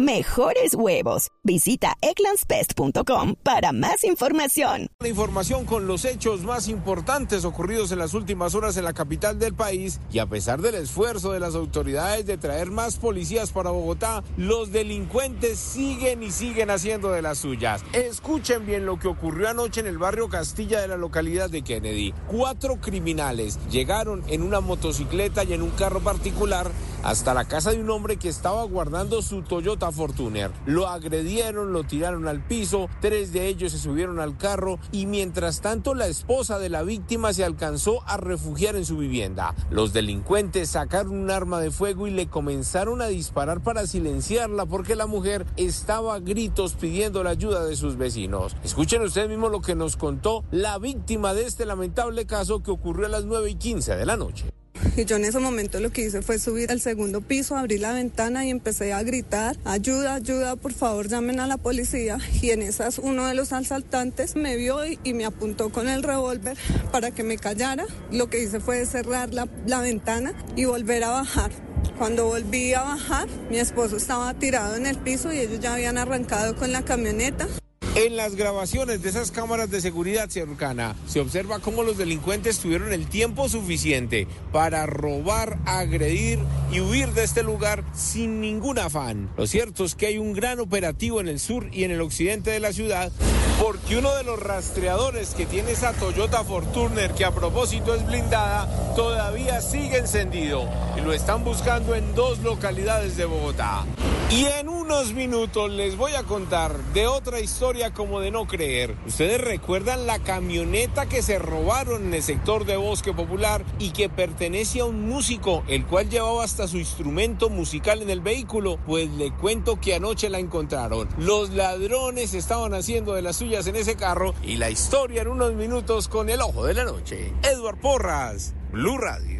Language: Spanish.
mejores huevos. Visita eclanspest.com para más información. La información con los hechos más importantes ocurridos en las últimas horas en la capital del país y a pesar del esfuerzo de las autoridades de traer más policías para Bogotá, los delincuentes siguen y siguen haciendo de las suyas. Escuchen bien lo que ocurrió anoche en el barrio Castilla de la localidad de Kennedy. Cuatro criminales llegaron en una motocicleta y en un carro particular hasta la casa de un hombre que estaba guardando su Toyota Fortuner. Lo agredieron, lo tiraron al piso, tres de ellos se subieron al carro y mientras tanto la esposa de la víctima se alcanzó a refugiar en su vivienda. Los delincuentes sacaron un arma de fuego y le comenzaron a disparar para silenciarla porque la mujer estaba a gritos pidiendo la ayuda de sus vecinos. Escuchen ustedes mismos lo que nos contó la víctima de este lamentable caso que ocurrió a las 9 y 15 de la noche. Y yo en ese momento lo que hice fue subir al segundo piso, abrir la ventana y empecé a gritar, ayuda, ayuda, por favor llamen a la policía. Y en esas uno de los asaltantes me vio y, me apuntó con el revólver para que me callara. Lo que hice fue cerrar la, la ventana y volver a bajar. Cuando volví a bajar, mi esposo estaba tirado en el piso y ellos ya habían arrancado con la camioneta. En las grabaciones de esas cámaras de seguridad cercana se observa cómo los delincuentes tuvieron el tiempo suficiente para robar, agredir y huir de este lugar sin ningún afán. Lo cierto es que hay un gran operativo en el sur y en el occidente de la ciudad porque uno de los rastreadores que tiene esa Toyota Fortuner que a propósito es blindada todavía sigue encendido y lo están buscando en dos localidades de Bogotá. Y en unos minutos les voy a contar de otra historia como de no creer. Ustedes recuerdan la camioneta que se robaron en el sector de Bosque Popular y que pertenece a un músico, el cual llevaba hasta su instrumento musical en el vehículo. Pues le cuento que anoche la encontraron. Los ladrones estaban haciendo de las suyas en ese carro y la historia en unos minutos con el ojo de la noche. Edward Porras, Blue Radio.